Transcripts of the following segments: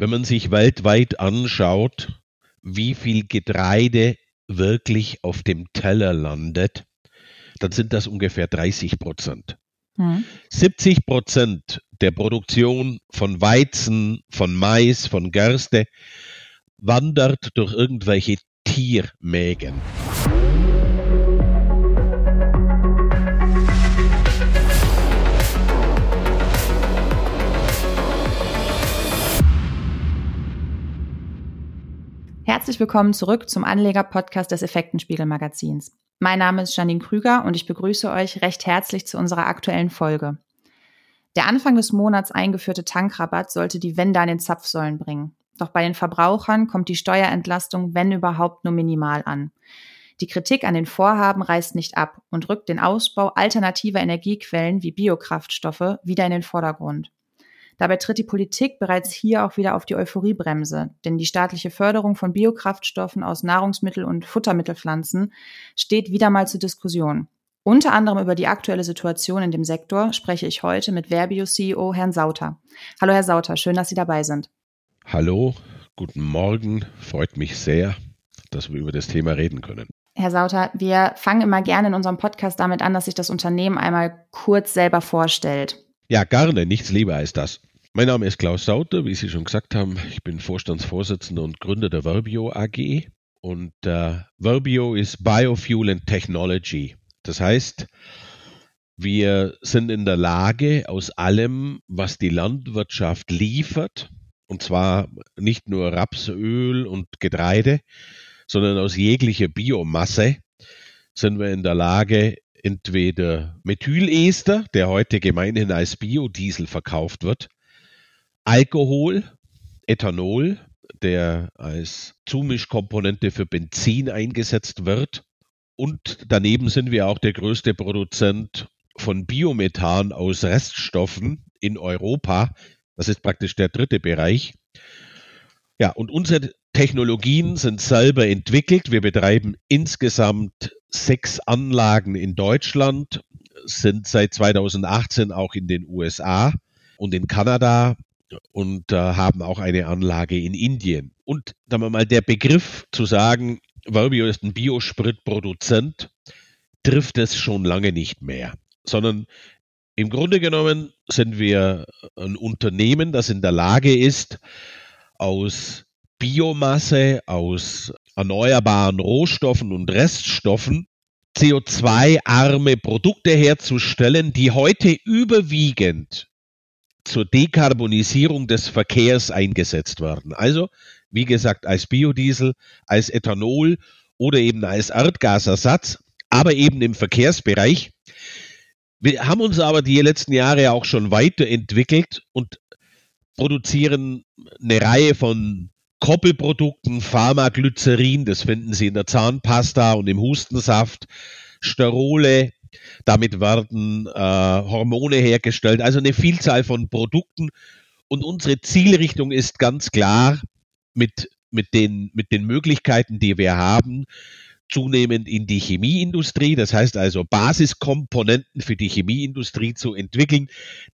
wenn man sich weltweit anschaut, wie viel Getreide wirklich auf dem Teller landet, dann sind das ungefähr 30 Prozent. Mhm. 70 Prozent der Produktion von Weizen, von Mais, von Gerste wandert durch irgendwelche Tiermägen. Herzlich willkommen zurück zum Anleger-Podcast des Effektenspiegel-Magazins. Mein Name ist Janine Krüger und ich begrüße euch recht herzlich zu unserer aktuellen Folge. Der Anfang des Monats eingeführte Tankrabatt sollte die Wende an den Zapfsäulen bringen. Doch bei den Verbrauchern kommt die Steuerentlastung, wenn überhaupt, nur minimal an. Die Kritik an den Vorhaben reißt nicht ab und rückt den Ausbau alternativer Energiequellen wie Biokraftstoffe wieder in den Vordergrund. Dabei tritt die Politik bereits hier auch wieder auf die Euphoriebremse, denn die staatliche Förderung von Biokraftstoffen aus Nahrungsmittel- und Futtermittelpflanzen steht wieder mal zur Diskussion. Unter anderem über die aktuelle Situation in dem Sektor spreche ich heute mit Verbio-CEO Herrn Sauter. Hallo Herr Sauter, schön, dass Sie dabei sind. Hallo, guten Morgen, freut mich sehr, dass wir über das Thema reden können. Herr Sauter, wir fangen immer gerne in unserem Podcast damit an, dass sich das Unternehmen einmal kurz selber vorstellt. Ja, gerne, nichts lieber als das. Mein Name ist Klaus Sauter, wie Sie schon gesagt haben. Ich bin Vorstandsvorsitzender und Gründer der Verbio AG. Und äh, Verbio ist Biofuel and Technology. Das heißt, wir sind in der Lage, aus allem, was die Landwirtschaft liefert, und zwar nicht nur Rapsöl und Getreide, sondern aus jeglicher Biomasse, sind wir in der Lage, entweder Methylester, der heute gemeinhin als Biodiesel verkauft wird, Alkohol, Ethanol, der als Zumischkomponente für Benzin eingesetzt wird. Und daneben sind wir auch der größte Produzent von Biomethan aus Reststoffen in Europa. Das ist praktisch der dritte Bereich. Ja, und unsere Technologien sind selber entwickelt. Wir betreiben insgesamt sechs Anlagen in Deutschland, sind seit 2018 auch in den USA und in Kanada und äh, haben auch eine Anlage in Indien. Und sagen wir mal, der Begriff zu sagen, Verbio ist ein Biospritproduzent, trifft es schon lange nicht mehr, sondern im Grunde genommen sind wir ein Unternehmen, das in der Lage ist, aus Biomasse, aus erneuerbaren Rohstoffen und Reststoffen CO2-arme Produkte herzustellen, die heute überwiegend zur Dekarbonisierung des Verkehrs eingesetzt werden. Also, wie gesagt, als Biodiesel, als Ethanol oder eben als Erdgasersatz, aber eben im Verkehrsbereich. Wir haben uns aber die letzten Jahre auch schon weiterentwickelt und produzieren eine Reihe von Koppelprodukten, Pharmaglycerin, das finden Sie in der Zahnpasta und im Hustensaft, Sterole, damit werden äh, Hormone hergestellt, also eine Vielzahl von Produkten. Und unsere Zielrichtung ist ganz klar mit, mit, den, mit den Möglichkeiten, die wir haben, zunehmend in die Chemieindustrie, das heißt also Basiskomponenten für die Chemieindustrie zu entwickeln.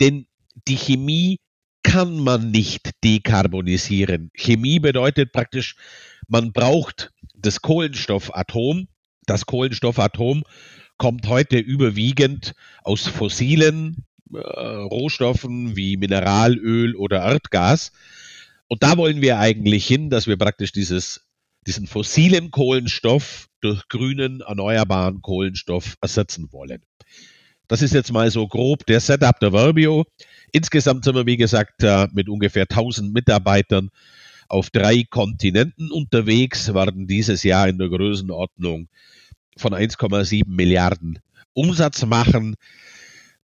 Denn die Chemie kann man nicht dekarbonisieren. Chemie bedeutet praktisch, man braucht das Kohlenstoffatom. Das Kohlenstoffatom kommt heute überwiegend aus fossilen äh, Rohstoffen wie Mineralöl oder Erdgas. Und da wollen wir eigentlich hin, dass wir praktisch dieses, diesen fossilen Kohlenstoff durch grünen, erneuerbaren Kohlenstoff ersetzen wollen. Das ist jetzt mal so grob der Setup der Verbio. Insgesamt sind wir, wie gesagt, äh, mit ungefähr 1000 Mitarbeitern auf drei Kontinenten unterwegs, werden dieses Jahr in der Größenordnung von 1,7 Milliarden Umsatz machen.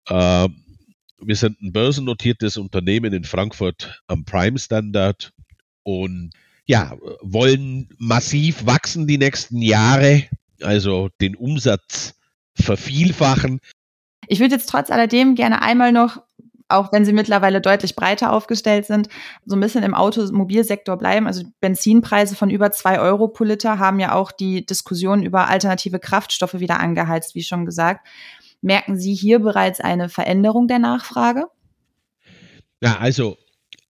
Äh, wir sind ein börsennotiertes Unternehmen in Frankfurt am Prime Standard und ja, wollen massiv wachsen die nächsten Jahre, also den Umsatz vervielfachen. Ich würde jetzt trotz alledem gerne einmal noch auch wenn sie mittlerweile deutlich breiter aufgestellt sind, so ein bisschen im Automobilsektor bleiben. Also Benzinpreise von über zwei Euro pro Liter haben ja auch die Diskussion über alternative Kraftstoffe wieder angeheizt, wie schon gesagt. Merken Sie hier bereits eine Veränderung der Nachfrage? Ja, also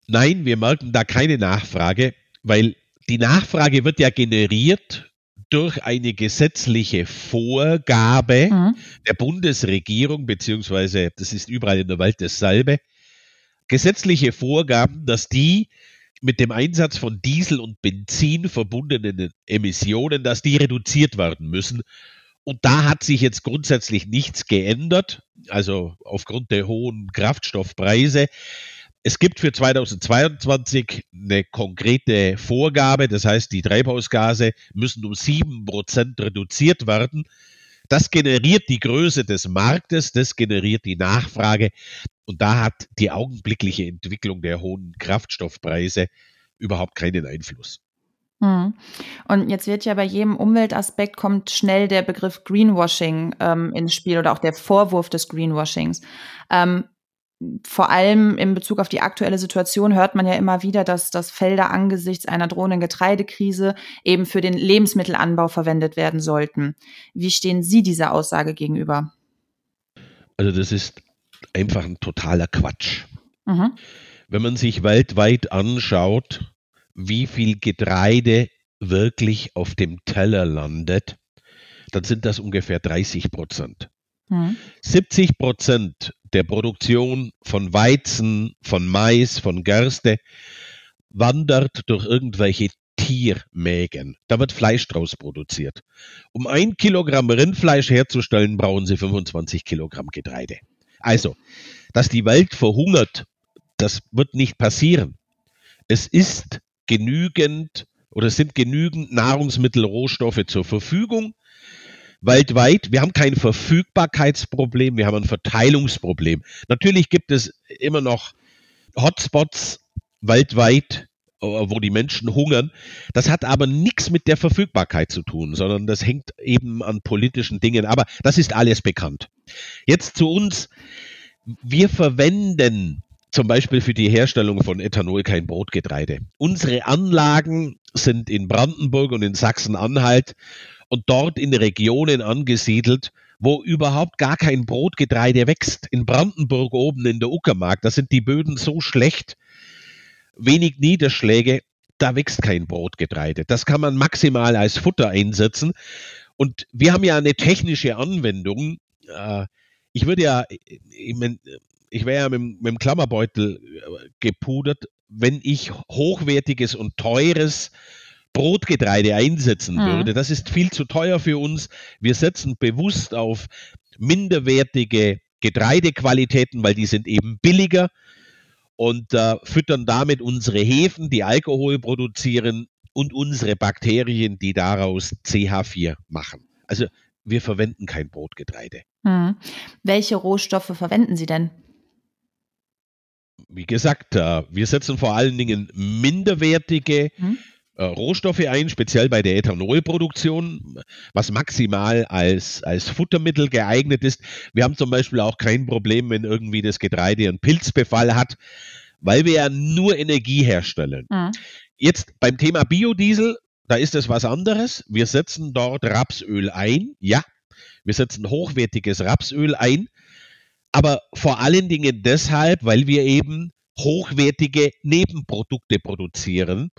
Nein, wir merken da keine Nachfrage, weil die Nachfrage wird ja generiert durch eine gesetzliche Vorgabe mhm. der Bundesregierung, beziehungsweise das ist überall in der Welt dasselbe, gesetzliche Vorgaben, dass die mit dem Einsatz von Diesel und Benzin verbundenen Emissionen, dass die reduziert werden müssen. Und da hat sich jetzt grundsätzlich nichts geändert, also aufgrund der hohen Kraftstoffpreise. Es gibt für 2022 eine konkrete Vorgabe, das heißt, die Treibhausgase müssen um sieben Prozent reduziert werden. Das generiert die Größe des Marktes, das generiert die Nachfrage. Und da hat die augenblickliche Entwicklung der hohen Kraftstoffpreise überhaupt keinen Einfluss. Hm. Und jetzt wird ja bei jedem Umweltaspekt kommt schnell der Begriff Greenwashing ähm, ins Spiel oder auch der Vorwurf des Greenwashings. Ähm, vor allem in Bezug auf die aktuelle Situation hört man ja immer wieder, dass, dass Felder angesichts einer drohenden Getreidekrise eben für den Lebensmittelanbau verwendet werden sollten. Wie stehen Sie dieser Aussage gegenüber? Also das ist einfach ein totaler Quatsch. Mhm. Wenn man sich weltweit anschaut, wie viel Getreide wirklich auf dem Teller landet, dann sind das ungefähr 30 Prozent. 70 hm. Prozent der Produktion von Weizen, von Mais, von Gerste wandert durch irgendwelche Tiermägen. Da wird Fleisch draus produziert. Um ein Kilogramm Rindfleisch herzustellen, brauchen sie 25 Kilogramm Getreide. Also, dass die Welt verhungert, das wird nicht passieren. Es ist genügend oder sind genügend Nahrungsmittelrohstoffe zur Verfügung weltweit. Wir haben kein Verfügbarkeitsproblem, wir haben ein Verteilungsproblem. Natürlich gibt es immer noch Hotspots weltweit, äh, wo die Menschen hungern. Das hat aber nichts mit der Verfügbarkeit zu tun, sondern das hängt eben an politischen Dingen. Aber das ist alles bekannt. Jetzt zu uns. Wir verwenden zum Beispiel für die Herstellung von Ethanol kein Brotgetreide. Unsere Anlagen sind in Brandenburg und in Sachsen-Anhalt und dort in Regionen angesiedelt, wo überhaupt gar kein Brotgetreide wächst. In Brandenburg oben in der Uckermark, da sind die Böden so schlecht, wenig Niederschläge, da wächst kein Brotgetreide. Das kann man maximal als Futter einsetzen. Und wir haben ja eine technische Anwendung. Äh, ich würde ja, ich wäre ja mit, mit dem Klammerbeutel äh, gepudert, wenn ich hochwertiges und teures Brotgetreide einsetzen mhm. würde. Das ist viel zu teuer für uns. Wir setzen bewusst auf minderwertige Getreidequalitäten, weil die sind eben billiger und äh, füttern damit unsere Hefen, die Alkohol produzieren und unsere Bakterien, die daraus CH4 machen. Also wir verwenden kein Brotgetreide. Mhm. Welche Rohstoffe verwenden Sie denn? Wie gesagt, äh, wir setzen vor allen Dingen minderwertige mhm. Äh, Rohstoffe ein, speziell bei der Ethanolproduktion, was maximal als, als Futtermittel geeignet ist. Wir haben zum Beispiel auch kein Problem, wenn irgendwie das Getreide einen Pilzbefall hat, weil wir ja nur Energie herstellen. Mhm. Jetzt beim Thema Biodiesel, da ist es was anderes. Wir setzen dort Rapsöl ein, ja. Wir setzen hochwertiges Rapsöl ein, aber vor allen Dingen deshalb, weil wir eben hochwertige Nebenprodukte produzieren.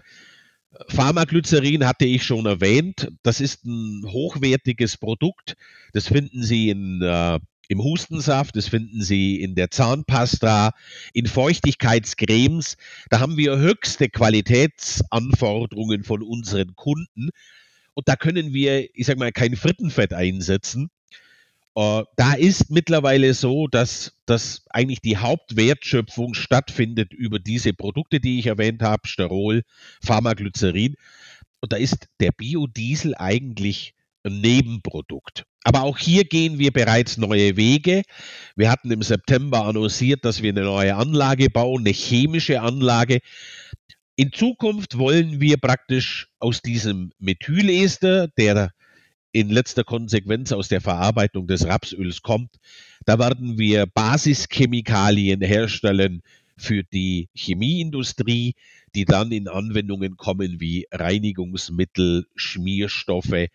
Pharmaglycerin hatte ich schon erwähnt. Das ist ein hochwertiges Produkt. Das finden Sie in, äh, im Hustensaft, das finden Sie in der Zahnpasta, in Feuchtigkeitscremes. Da haben wir höchste Qualitätsanforderungen von unseren Kunden. Und da können wir, ich sage mal, kein Frittenfett einsetzen. Äh, da ist mittlerweile so, dass, dass eigentlich die Hauptwertschöpfung stattfindet über diese Produkte, die ich erwähnt habe, Sterol, Pharmaglycerin. Und da ist der Biodiesel eigentlich ein Nebenprodukt. Aber auch hier gehen wir bereits neue Wege. Wir hatten im September annonciert, dass wir eine neue Anlage bauen, eine chemische Anlage. In Zukunft wollen wir praktisch aus diesem Methylester, der in letzter Konsequenz aus der Verarbeitung des Rapsöls kommt. Da werden wir Basischemikalien herstellen für die Chemieindustrie, die dann in Anwendungen kommen wie Reinigungsmittel, Schmierstoffe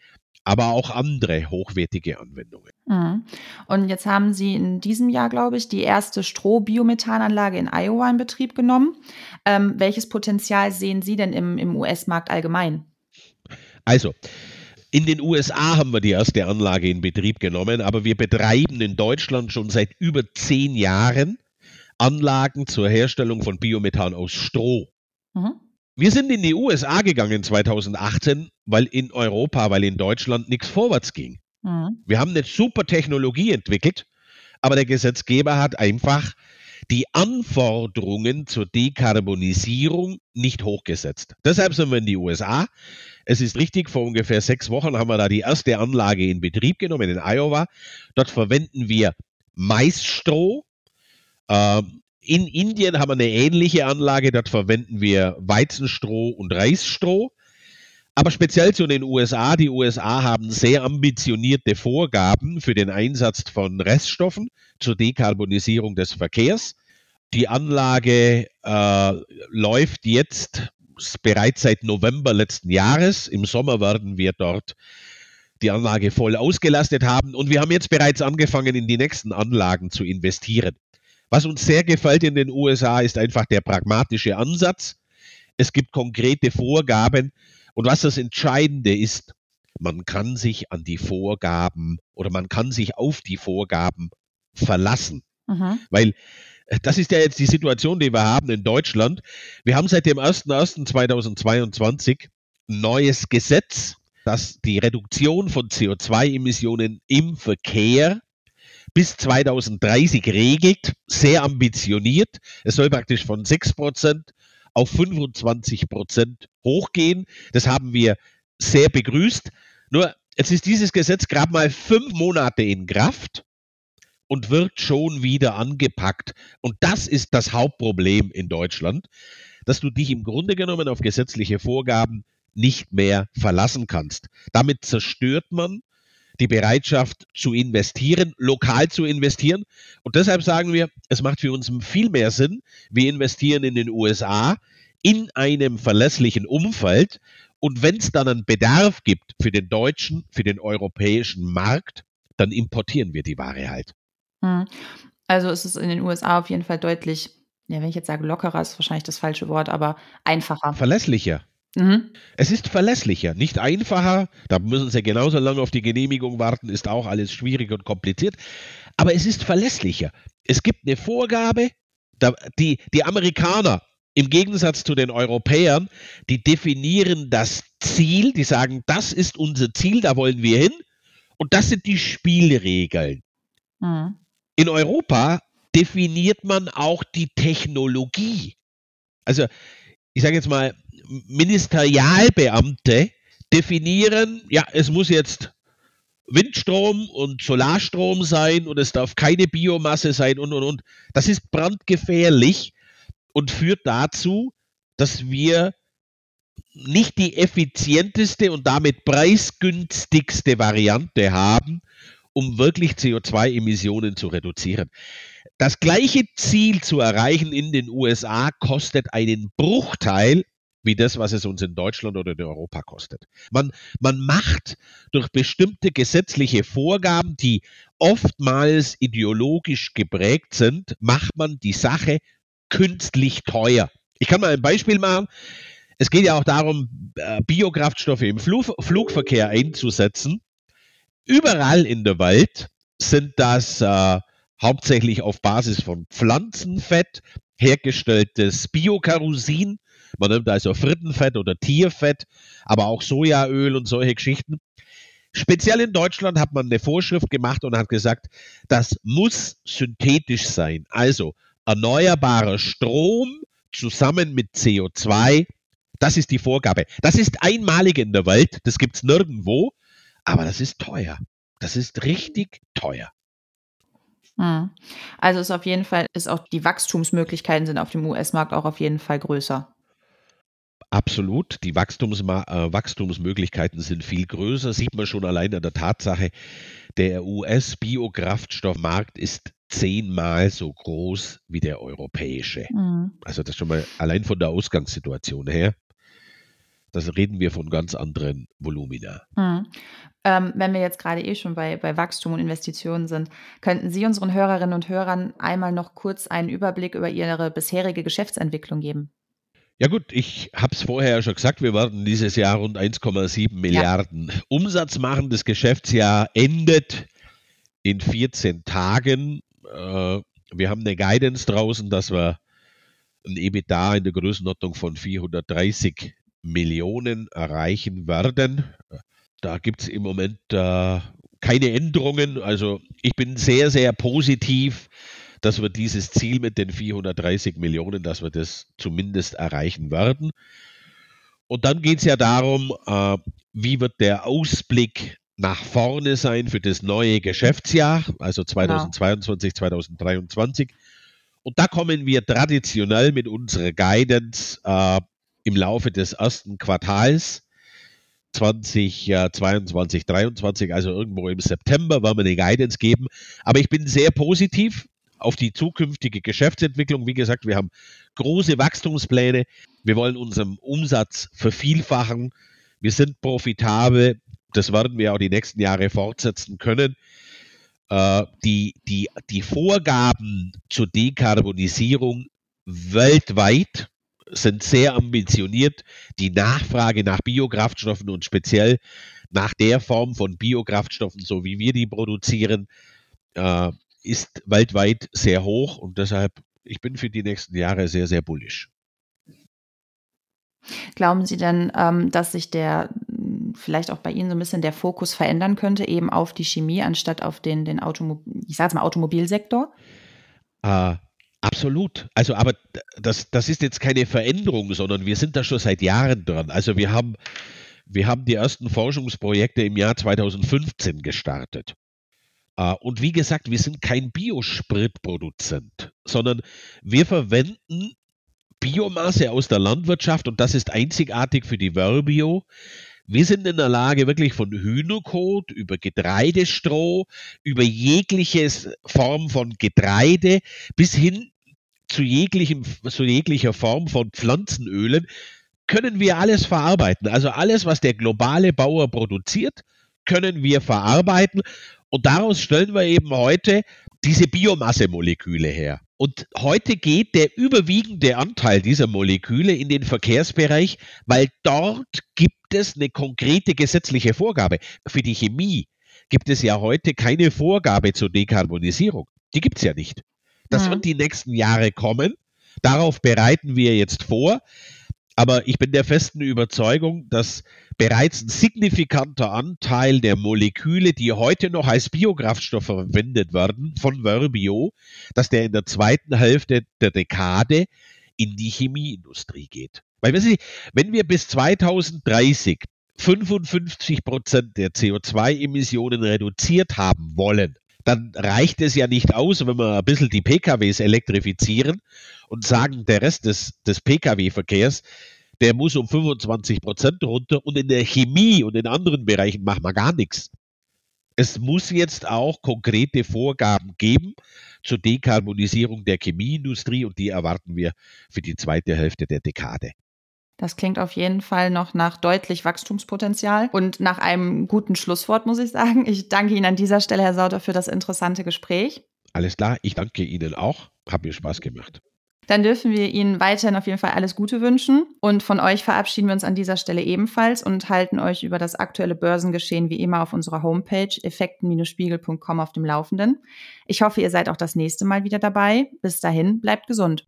aber auch andere hochwertige Anwendungen. Mhm. Und jetzt haben Sie in diesem Jahr, glaube ich, die erste Strohbiomethananlage in Iowa in Betrieb genommen. Ähm, welches Potenzial sehen Sie denn im, im US-Markt allgemein? Also, in den USA haben wir die erste Anlage in Betrieb genommen, aber wir betreiben in Deutschland schon seit über zehn Jahren Anlagen zur Herstellung von Biomethan aus Stroh. Mhm. Wir sind in die USA gegangen 2018, weil in Europa, weil in Deutschland nichts vorwärts ging. Mhm. Wir haben eine super Technologie entwickelt, aber der Gesetzgeber hat einfach die Anforderungen zur Dekarbonisierung nicht hochgesetzt. Deshalb sind wir in die USA. Es ist richtig, vor ungefähr sechs Wochen haben wir da die erste Anlage in Betrieb genommen in Iowa. Dort verwenden wir Maisstroh. Ähm, in Indien haben wir eine ähnliche Anlage. Dort verwenden wir Weizenstroh und Reisstroh. Aber speziell zu den USA. Die USA haben sehr ambitionierte Vorgaben für den Einsatz von Reststoffen zur Dekarbonisierung des Verkehrs. Die Anlage äh, läuft jetzt bereits seit November letzten Jahres. Im Sommer werden wir dort die Anlage voll ausgelastet haben und wir haben jetzt bereits angefangen, in die nächsten Anlagen zu investieren. Was uns sehr gefällt in den USA ist einfach der pragmatische Ansatz. Es gibt konkrete Vorgaben und was das Entscheidende ist, man kann sich an die Vorgaben oder man kann sich auf die Vorgaben verlassen. Mhm. Weil das ist ja jetzt die Situation, die wir haben in Deutschland. Wir haben seit dem 01.01.2022 ein neues Gesetz, das die Reduktion von CO2-Emissionen im Verkehr bis 2030 regelt, sehr ambitioniert. Es soll praktisch von 6% auf 25% hochgehen. Das haben wir sehr begrüßt. Nur jetzt ist dieses Gesetz gerade mal fünf Monate in Kraft und wird schon wieder angepackt. Und das ist das Hauptproblem in Deutschland, dass du dich im Grunde genommen auf gesetzliche Vorgaben nicht mehr verlassen kannst. Damit zerstört man die Bereitschaft zu investieren, lokal zu investieren. Und deshalb sagen wir, es macht für uns viel mehr Sinn, wir investieren in den USA in einem verlässlichen Umfeld. Und wenn es dann einen Bedarf gibt für den deutschen, für den europäischen Markt, dann importieren wir die Ware halt. Hm. Also ist es in den USA auf jeden Fall deutlich, ja, wenn ich jetzt sage lockerer, ist wahrscheinlich das falsche Wort, aber einfacher. Verlässlicher. Mhm. Es ist verlässlicher, nicht einfacher. Da müssen Sie genauso lange auf die Genehmigung warten, ist auch alles schwierig und kompliziert. Aber es ist verlässlicher. Es gibt eine Vorgabe, die, die Amerikaner im Gegensatz zu den Europäern, die definieren das Ziel, die sagen, das ist unser Ziel, da wollen wir hin. Und das sind die Spielregeln. Mhm. In Europa definiert man auch die Technologie. Also, ich sage jetzt mal, Ministerialbeamte definieren, ja, es muss jetzt Windstrom und Solarstrom sein und es darf keine Biomasse sein und und und. Das ist brandgefährlich und führt dazu, dass wir nicht die effizienteste und damit preisgünstigste Variante haben, um wirklich CO2-Emissionen zu reduzieren. Das gleiche Ziel zu erreichen in den USA kostet einen Bruchteil wie das, was es uns in Deutschland oder in Europa kostet. Man, man macht durch bestimmte gesetzliche Vorgaben, die oftmals ideologisch geprägt sind, macht man die Sache künstlich teuer. Ich kann mal ein Beispiel machen. Es geht ja auch darum, äh, Biokraftstoffe im Flugverkehr einzusetzen. Überall in der Welt sind das äh, hauptsächlich auf Basis von Pflanzenfett hergestelltes Biokerosin. Man nimmt also Frittenfett oder Tierfett, aber auch Sojaöl und solche Geschichten. Speziell in Deutschland hat man eine Vorschrift gemacht und hat gesagt, das muss synthetisch sein. Also erneuerbarer Strom zusammen mit CO2, das ist die Vorgabe. Das ist einmalig in der Welt, das gibt es nirgendwo. Aber das ist teuer. Das ist richtig teuer. Hm. Also ist auf jeden Fall, ist auch die Wachstumsmöglichkeiten sind auf dem US-Markt auch auf jeden Fall größer. Absolut. Die Wachstums äh, Wachstumsmöglichkeiten sind viel größer. Sieht man schon allein an der Tatsache, der US-Biokraftstoffmarkt ist zehnmal so groß wie der europäische. Mhm. Also das schon mal allein von der Ausgangssituation her. Das reden wir von ganz anderen Volumina. Hm. Ähm, wenn wir jetzt gerade eh schon bei, bei Wachstum und Investitionen sind, könnten Sie unseren Hörerinnen und Hörern einmal noch kurz einen Überblick über Ihre bisherige Geschäftsentwicklung geben? Ja gut, ich habe es vorher schon gesagt, wir werden dieses Jahr rund 1,7 Milliarden ja. Umsatz machen. Das Geschäftsjahr endet in 14 Tagen. Äh, wir haben eine Guidance draußen, dass wir ein EBITDA in der Größenordnung von 430 Millionen erreichen werden. Da gibt es im Moment äh, keine Änderungen. Also ich bin sehr, sehr positiv, dass wir dieses Ziel mit den 430 Millionen, dass wir das zumindest erreichen werden. Und dann geht es ja darum, äh, wie wird der Ausblick nach vorne sein für das neue Geschäftsjahr, also 2022, genau. 2023. Und da kommen wir traditionell mit unserer Guidance äh, im Laufe des ersten Quartals 2022, 2023, also irgendwo im September, werden wir eine Guidance geben. Aber ich bin sehr positiv auf die zukünftige Geschäftsentwicklung. Wie gesagt, wir haben große Wachstumspläne. Wir wollen unseren Umsatz vervielfachen. Wir sind profitabel. Das werden wir auch die nächsten Jahre fortsetzen können. Äh, die, die, die Vorgaben zur Dekarbonisierung weltweit sind sehr ambitioniert. Die Nachfrage nach Biokraftstoffen und speziell nach der Form von Biokraftstoffen, so wie wir die produzieren, äh, ist weltweit sehr hoch und deshalb, ich bin für die nächsten Jahre sehr, sehr bullisch. Glauben Sie denn, ähm, dass sich der vielleicht auch bei Ihnen so ein bisschen der Fokus verändern könnte, eben auf die Chemie anstatt auf den, den Automobil, ich sage mal Automobilsektor? Äh, absolut. Also, aber das, das ist jetzt keine Veränderung, sondern wir sind da schon seit Jahren dran. Also wir haben, wir haben die ersten Forschungsprojekte im Jahr 2015 gestartet. Uh, und wie gesagt, wir sind kein Biospritproduzent, sondern wir verwenden Biomasse aus der Landwirtschaft und das ist einzigartig für die Verbio. Wir sind in der Lage, wirklich von Hühnerkot über Getreidestroh, über jegliche Form von Getreide bis hin zu, jeglichem, zu jeglicher Form von Pflanzenölen, können wir alles verarbeiten. Also alles, was der globale Bauer produziert, können wir verarbeiten. Und daraus stellen wir eben heute diese Biomassemoleküle her. Und heute geht der überwiegende Anteil dieser Moleküle in den Verkehrsbereich, weil dort gibt es eine konkrete gesetzliche Vorgabe. Für die Chemie gibt es ja heute keine Vorgabe zur Dekarbonisierung. Die gibt es ja nicht. Das ja. wird die nächsten Jahre kommen. Darauf bereiten wir jetzt vor. Aber ich bin der festen Überzeugung, dass bereits ein signifikanter Anteil der Moleküle, die heute noch als Biokraftstoff verwendet werden von Verbio, dass der in der zweiten Hälfte der Dekade in die Chemieindustrie geht. Weil wissen Sie, wenn wir bis 2030 55 Prozent der CO2-Emissionen reduziert haben wollen, dann reicht es ja nicht aus, wenn wir ein bisschen die PKWs elektrifizieren und sagen, der Rest des, des Pkw-Verkehrs, der muss um 25 Prozent runter und in der Chemie und in anderen Bereichen machen wir gar nichts. Es muss jetzt auch konkrete Vorgaben geben zur Dekarbonisierung der Chemieindustrie und die erwarten wir für die zweite Hälfte der Dekade. Das klingt auf jeden Fall noch nach deutlich Wachstumspotenzial und nach einem guten Schlusswort, muss ich sagen. Ich danke Ihnen an dieser Stelle, Herr Sauter, für das interessante Gespräch. Alles klar, ich danke Ihnen auch. Hat mir Spaß gemacht. Dann dürfen wir Ihnen weiterhin auf jeden Fall alles Gute wünschen. Und von euch verabschieden wir uns an dieser Stelle ebenfalls und halten euch über das aktuelle Börsengeschehen wie immer auf unserer Homepage effekten-spiegel.com auf dem Laufenden. Ich hoffe, ihr seid auch das nächste Mal wieder dabei. Bis dahin, bleibt gesund.